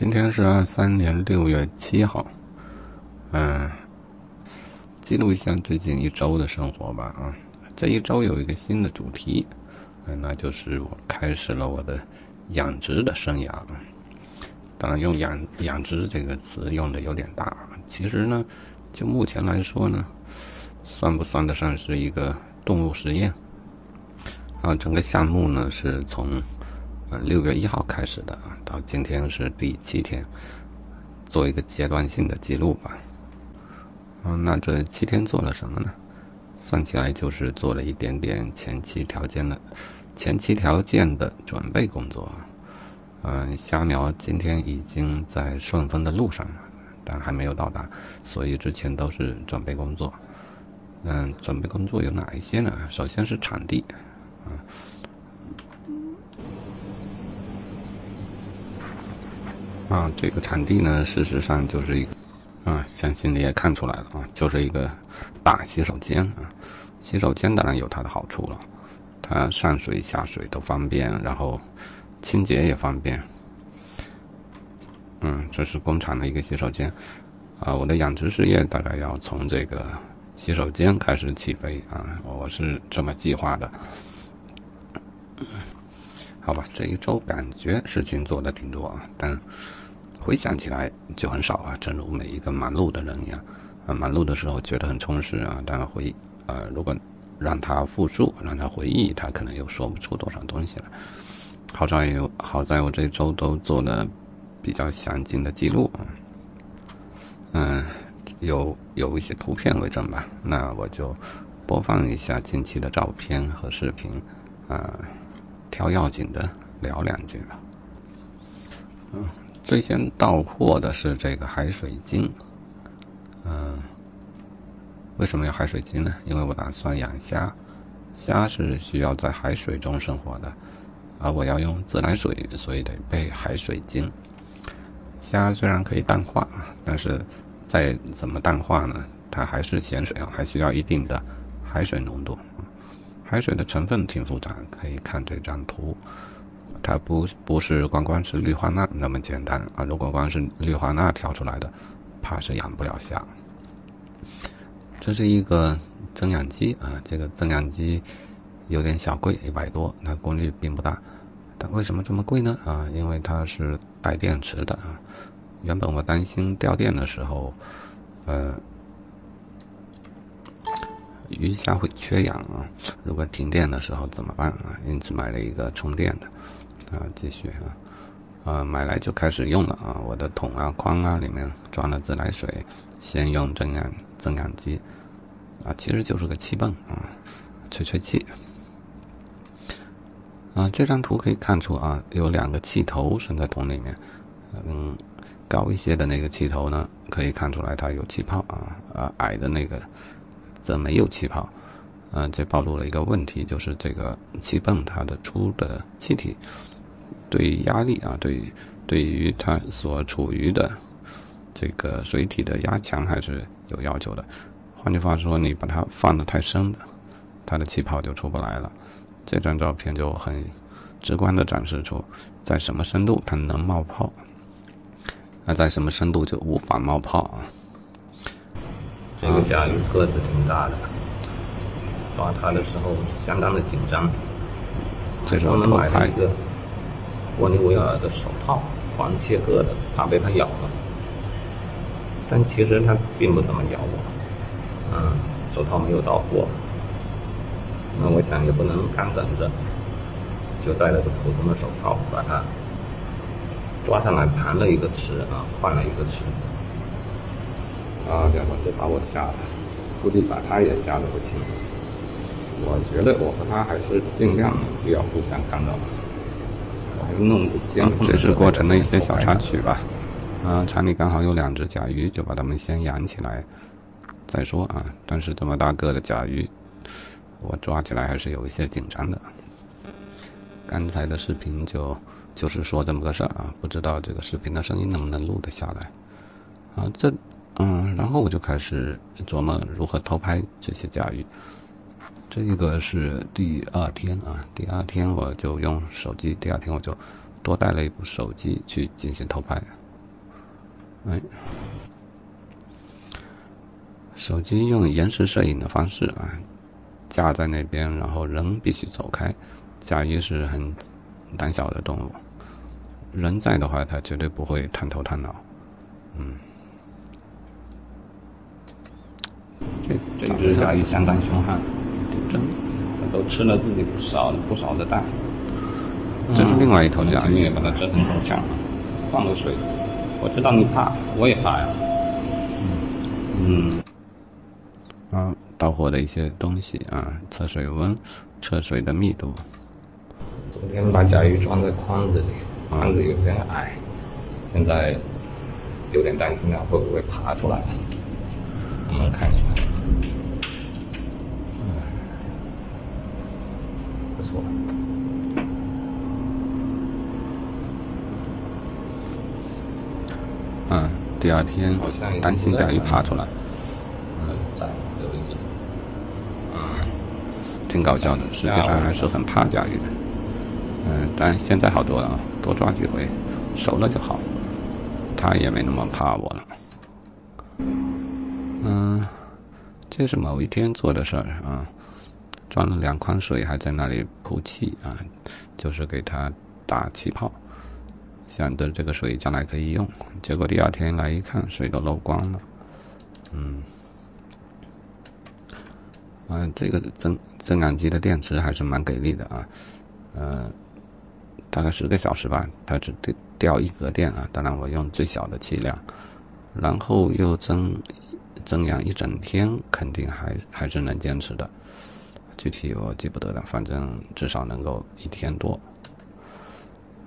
今天是二三年六月七号，嗯，记录一下最近一周的生活吧啊。这一周有一个新的主题，嗯，那就是我开始了我的养殖的生涯。当然，用“养养殖”这个词用的有点大，其实呢，就目前来说呢，算不算得上是一个动物实验？啊，整个项目呢是从。嗯，六月一号开始的，到今天是第七天，做一个阶段性的记录吧。嗯，那这七天做了什么呢？算起来就是做了一点点前期条件的前期条件的准备工作。嗯，虾苗今天已经在顺丰的路上了，但还没有到达，所以之前都是准备工作。嗯，准备工作有哪一些呢？首先是场地，啊。啊，这个场地呢，事实上就是一个，啊，相信你也看出来了啊，就是一个大洗手间啊。洗手间当然有它的好处了，它上水下水都方便，然后清洁也方便。嗯，这是工厂的一个洗手间，啊，我的养殖事业大概要从这个洗手间开始起飞啊，我是这么计划的。好吧，这一周感觉事情做的挺多啊，但。回想起来就很少啊，正如每一个忙碌的人一样，啊，忙碌的时候觉得很充实啊，但回，呃，如果让他复述，让他回忆，他可能又说不出多少东西来。好在有，好在我这周都做了比较详尽的记录啊，嗯，有有一些图片为证吧，那我就播放一下近期的照片和视频，啊，挑要紧的聊两句吧，嗯。最先到货的是这个海水晶，嗯，为什么要海水晶呢？因为我打算养虾，虾是需要在海水中生活的，而我要用自来水，所以得备海水晶。虾虽然可以淡化，但是再怎么淡化呢，它还是咸水啊，还需要一定的海水浓度。海水的成分挺复杂，可以看这张图。它不不是光光是氯化钠那么简单啊！如果光是氯化钠调出来的，怕是养不了虾。这是一个增氧机啊，这个增氧机有点小贵，一百多，那功率并不大。但为什么这么贵呢？啊，因为它是带电池的啊。原本我担心掉电的时候，呃，鱼虾会缺氧啊。如果停电的时候怎么办啊？因此买了一个充电的。啊，继续啊，啊，买来就开始用了啊！我的桶啊、筐啊里面装了自来水，先用增氧增氧机，啊，其实就是个气泵啊，吹吹气。啊，这张图可以看出啊，有两个气头伸在桶里面，嗯，高一些的那个气头呢，可以看出来它有气泡啊，啊，矮的那个则没有气泡，嗯，这暴露了一个问题，就是这个气泵它的出的气体。对压力啊，对，对于它所处于的这个水体的压强还是有要求的。换句话说，你把它放的太深的，它的气泡就出不来了。这张照片就很直观的展示出，在什么深度它能冒泡，那在什么深度就无法冒泡啊。这个甲鱼个子挺大的，抓它的时候相当的紧张。这时候能买一个。玻利维尔的手套，防切割的，怕被它咬了。但其实它并不怎么咬我，嗯，手套没有到货。那我想也不能干等着，就戴了个普通的手套，把它抓上来盘了一个池啊，换了一个池。啊，家伙，这把我吓的，估计把他也吓得不轻。我觉得我和他还是尽量不要互相看到。弄这是过程的一些小插曲吧。啊，厂里刚好有两只甲鱼，就把它们先养起来再说啊。但是这么大个的甲鱼，我抓起来还是有一些紧张的。刚才的视频就就是说这么个事儿啊，不知道这个视频的声音能不能录得下来。啊，这嗯，然后我就开始琢磨如何偷拍这些甲鱼。这个是第二天啊，第二天我就用手机，第二天我就多带了一部手机去进行偷拍。哎，手机用延时摄影的方式啊，架在那边，然后人必须走开。甲鱼是很胆小的动物，人在的话，它绝对不会探头探脑。嗯，这这只甲鱼相当凶悍，挺真，它都吃了自己不少不少的蛋。这是另外一头家，你也，把它折成头像，放了水。我知道你怕，我也怕呀。嗯，啊，到货的一些东西啊，测水温，测水的密度。昨天把甲鱼装在筐子里，筐子有点矮，现在有点担心它会不会爬出来。我们看一下，不错。嗯，第二天担心甲鱼爬出来，嗯，挺搞笑的，实际上还是很怕甲鱼的，嗯，但现在好多了，多抓几回，熟了就好，他也没那么怕我了。嗯，这是某一天做的事儿啊，装了两筐水，还在那里铺气啊，就是给它打气泡。想着这个水将来可以用，结果第二天来一看，水都漏光了。嗯，啊，这个增增氧机的电池还是蛮给力的啊，呃，大概十个小时吧，它只掉掉一格电啊。当然我用最小的气量，然后又增增氧一整天，肯定还还是能坚持的。具体我记不得了，反正至少能够一天多。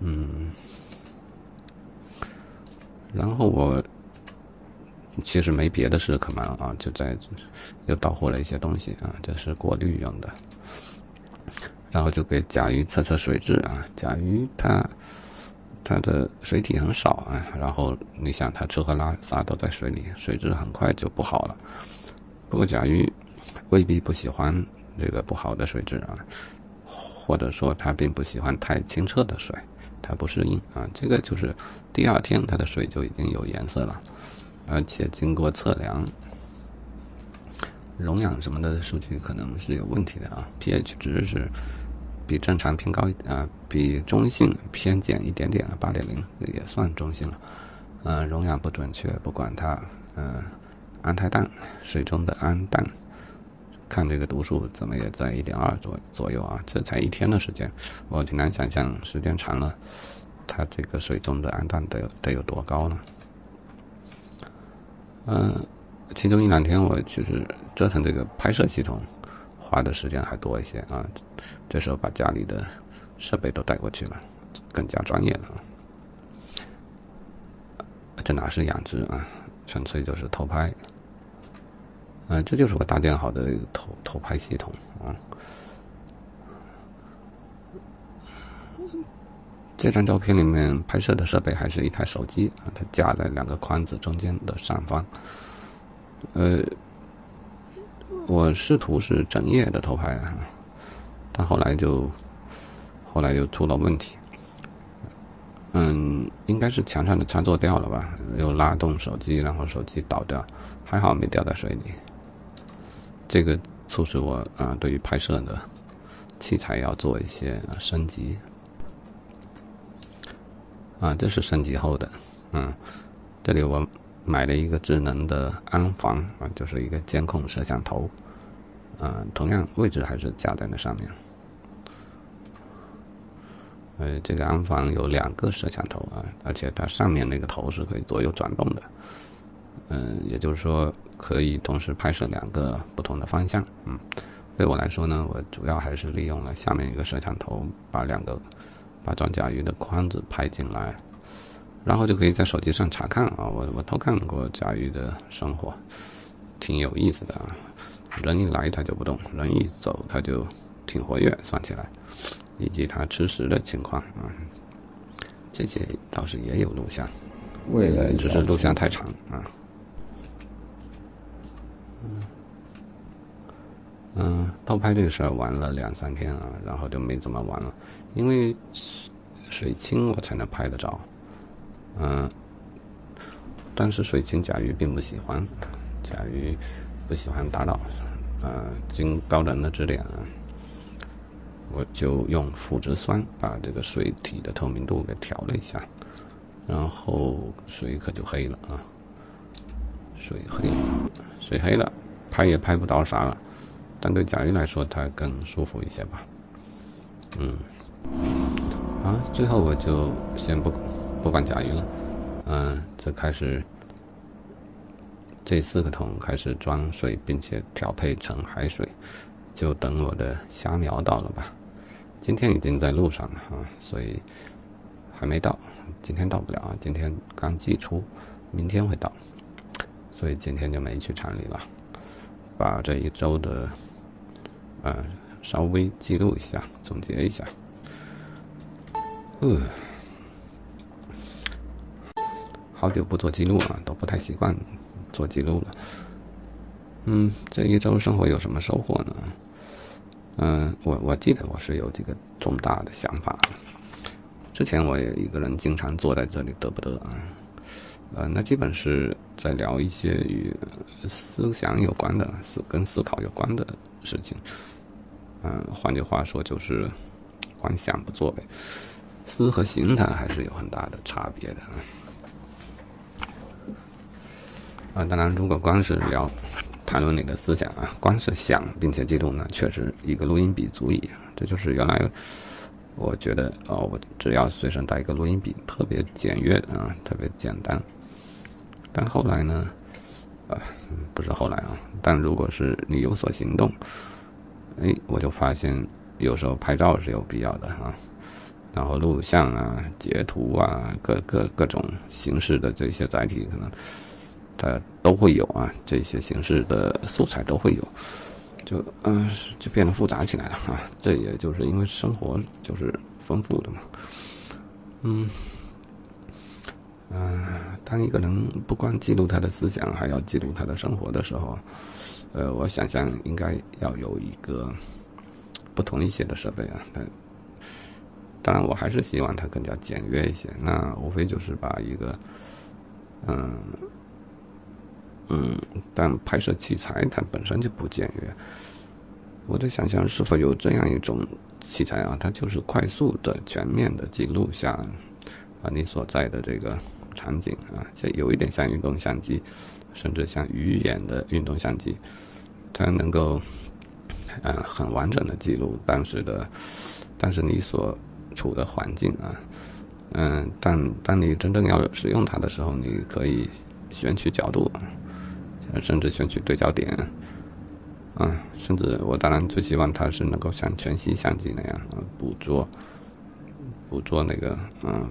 嗯。然后我其实没别的事可忙啊，就在又到货了一些东西啊，这是过滤用的。然后就给甲鱼测测水质啊，甲鱼它它的水体很少啊，然后你想它吃喝拉撒都在水里，水质很快就不好了。不过甲鱼未必不喜欢这个不好的水质啊，或者说它并不喜欢太清澈的水。它不适应啊，这个就是第二天它的水就已经有颜色了，而且经过测量，溶氧什么的数据可能是有问题的啊，pH 值是比正常偏高啊，比中性偏减一点点啊，八点零也算中性了，嗯，溶氧不准确，不管它，嗯，氨态氮水中的氨氮。看这个读数怎么也在一点二左左右啊，这才一天的时间，我挺难想象时间长了，它这个水中的氨氮得有得有多高呢？嗯，其中一两天我其实折腾这个拍摄系统，花的时间还多一些啊。这时候把家里的设备都带过去了，更加专业了。这哪是养殖啊，纯粹就是偷拍。嗯，这就是我搭建好的头头拍系统啊。这张照片里面拍摄的设备还是一台手机啊，它架在两个框子中间的上方。呃，我试图是整夜的偷拍啊，但后来就后来又出了问题。嗯，应该是墙上的插座掉了吧？又拉动手机，然后手机倒掉，还好没掉在水里。这个促使我啊，对于拍摄的器材要做一些升级。啊，这是升级后的，嗯，这里我买了一个智能的安防啊，就是一个监控摄像头，嗯，同样位置还是架在那上面，呃，这个安防有两个摄像头啊，而且它上面那个头是可以左右转动的，嗯，也就是说。可以同时拍摄两个不同的方向，嗯，对我来说呢，我主要还是利用了下面一个摄像头，把两个把装甲鱼的筐子拍进来，然后就可以在手机上查看啊，我我偷看过甲鱼的生活，挺有意思的啊，人一来它就不动，人一走它就挺活跃，算起来，以及它吃食的情况啊，这些倒是也有录像，未来只是录像太长啊。嗯，偷拍这个事儿玩了两三天啊，然后就没怎么玩了，因为水清我才能拍得着。嗯，但是水晶甲鱼并不喜欢，甲鱼不喜欢打扰，呃，经高人的指点，我就用腐殖酸把这个水体的透明度给调了一下，然后水可就黑了啊，水黑了，水黑了，拍也拍不着啥了，但对甲鱼来说它更舒服一些吧，嗯，啊，最后我就先不不管甲鱼了。嗯，这开始，这四个桶开始装水，并且调配成海水，就等我的虾苗到了吧。今天已经在路上了啊，所以还没到。今天到不了啊，今天刚寄出，明天会到，所以今天就没去厂里了。把这一周的，呃，稍微记录一下，总结一下。呃。好久不做记录了，都不太习惯做记录了。嗯，这一周生活有什么收获呢？嗯，我我记得我是有几个重大的想法。之前我也一个人经常坐在这里得不得啊，呃，那基本是在聊一些与思想有关的、思跟思考有关的事情。嗯，换句话说就是光想不做呗。思和行它还是有很大的差别的。啊，当然，如果光是聊谈论你的思想啊，光是想并且记录呢，确实一个录音笔足以。这就是原来我觉得哦，我只要随身带一个录音笔，特别简约啊，特别简单。但后来呢，啊，不是后来啊，但如果是你有所行动，哎，我就发现有时候拍照是有必要的啊，然后录像啊、截图啊，各各各种形式的这些载体可能。它都会有啊，这些形式的素材都会有，就嗯，就变得复杂起来了啊。这也就是因为生活就是丰富的嘛，嗯，嗯，当一个人不光记录他的思想，还要记录他的生活的时候，呃，我想象应该要有一个不同一些的设备啊。但当然，我还是希望它更加简约一些。那无非就是把一个，嗯。嗯，但拍摄器材它本身就不简约。我在想象是否有这样一种器材啊，它就是快速的、全面的记录下啊你所在的这个场景啊，这有一点像运动相机，甚至像鱼眼的运动相机，它能够嗯很完整的记录当时的，但是你所处的环境啊，嗯，但当你真正要使用它的时候，你可以选取角度。甚至选取对焦点，啊，甚至我当然最希望它是能够像全息相机那样，捕捉，捕捉那个嗯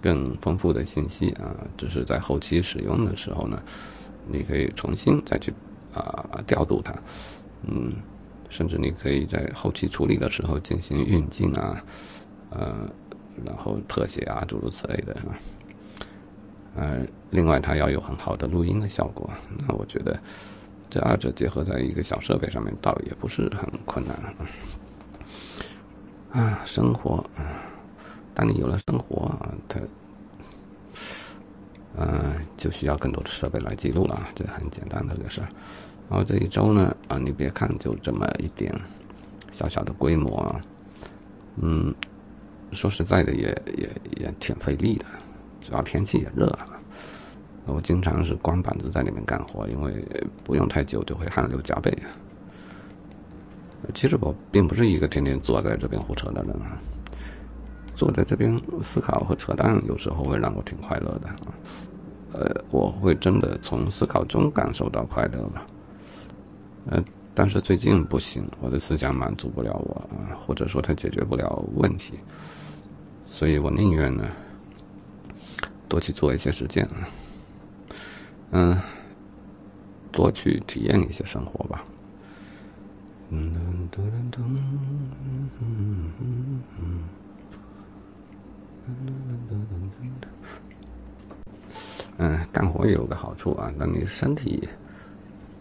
更丰富的信息啊。只是在后期使用的时候呢，你可以重新再去啊调度它，嗯，甚至你可以在后期处理的时候进行运镜啊，呃，然后特写啊，诸如此类的啊。呃，另外它要有很好的录音的效果，那我觉得这二者结合在一个小设备上面，倒也不是很困难啊。生活啊，当你有了生活啊，它，嗯，就需要更多的设备来记录了，这很简单的个事儿。然后这一周呢，啊，你别看就这么一点小小的规模啊，嗯，说实在的，也也也挺费力的。主要天气也热啊，我经常是光板子在里面干活，因为不用太久就会汗流浃背。其实我并不是一个天天坐在这边胡扯的人啊，坐在这边思考和扯淡，有时候会让我挺快乐的。呃，我会真的从思考中感受到快乐吧。呃，但是最近不行，我的思想满足不了我，或者说它解决不了问题，所以我宁愿呢。多去做一些实践，嗯，多去体验一些生活吧。嗯嗯，干活也有个好处啊，当你身体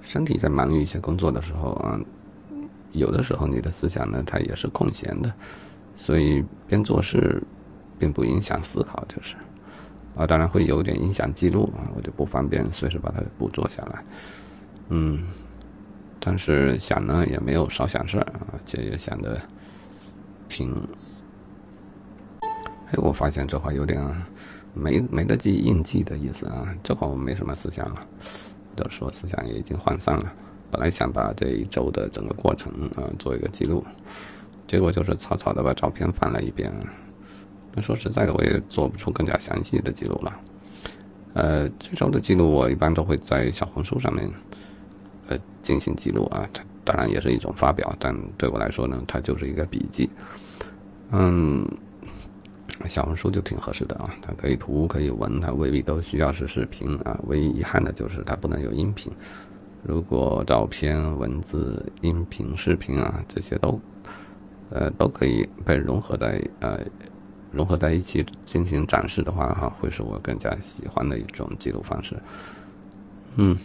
身体在忙于一些工作的时候啊，有的时候你的思想呢，它也是空闲的，所以边做事并不影响思考，就是。啊，当然会有点影响记录啊，我就不方便随时把它捕捉下来。嗯，但是想呢也没有少想事儿啊，这也想的挺。哎，我发现这话有点没没得记硬记的意思啊，这话我没什么思想了，或者说思想也已经涣散了。本来想把这一周的整个过程啊做一个记录，结果就是草草的把照片翻了一遍。那说实在的，我也做不出更加详细的记录了。呃，这周的记录我一般都会在小红书上面呃进行记录啊，它当然也是一种发表，但对我来说呢，它就是一个笔记。嗯，小红书就挺合适的啊，它可以图可以文，它未必都需要是视频啊。唯一遗憾的就是它不能有音频。如果照片、文字、音频、视频啊这些都，呃都可以被融合在呃融合在一起进行展示的话哈，会是我更加喜欢的一种记录方式。嗯，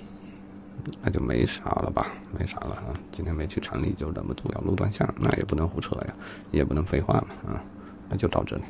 那就没啥了吧，没啥了啊。今天没去城里，就忍不住要录段相，那也不能胡扯呀，也不能废话嘛啊，那就到这里。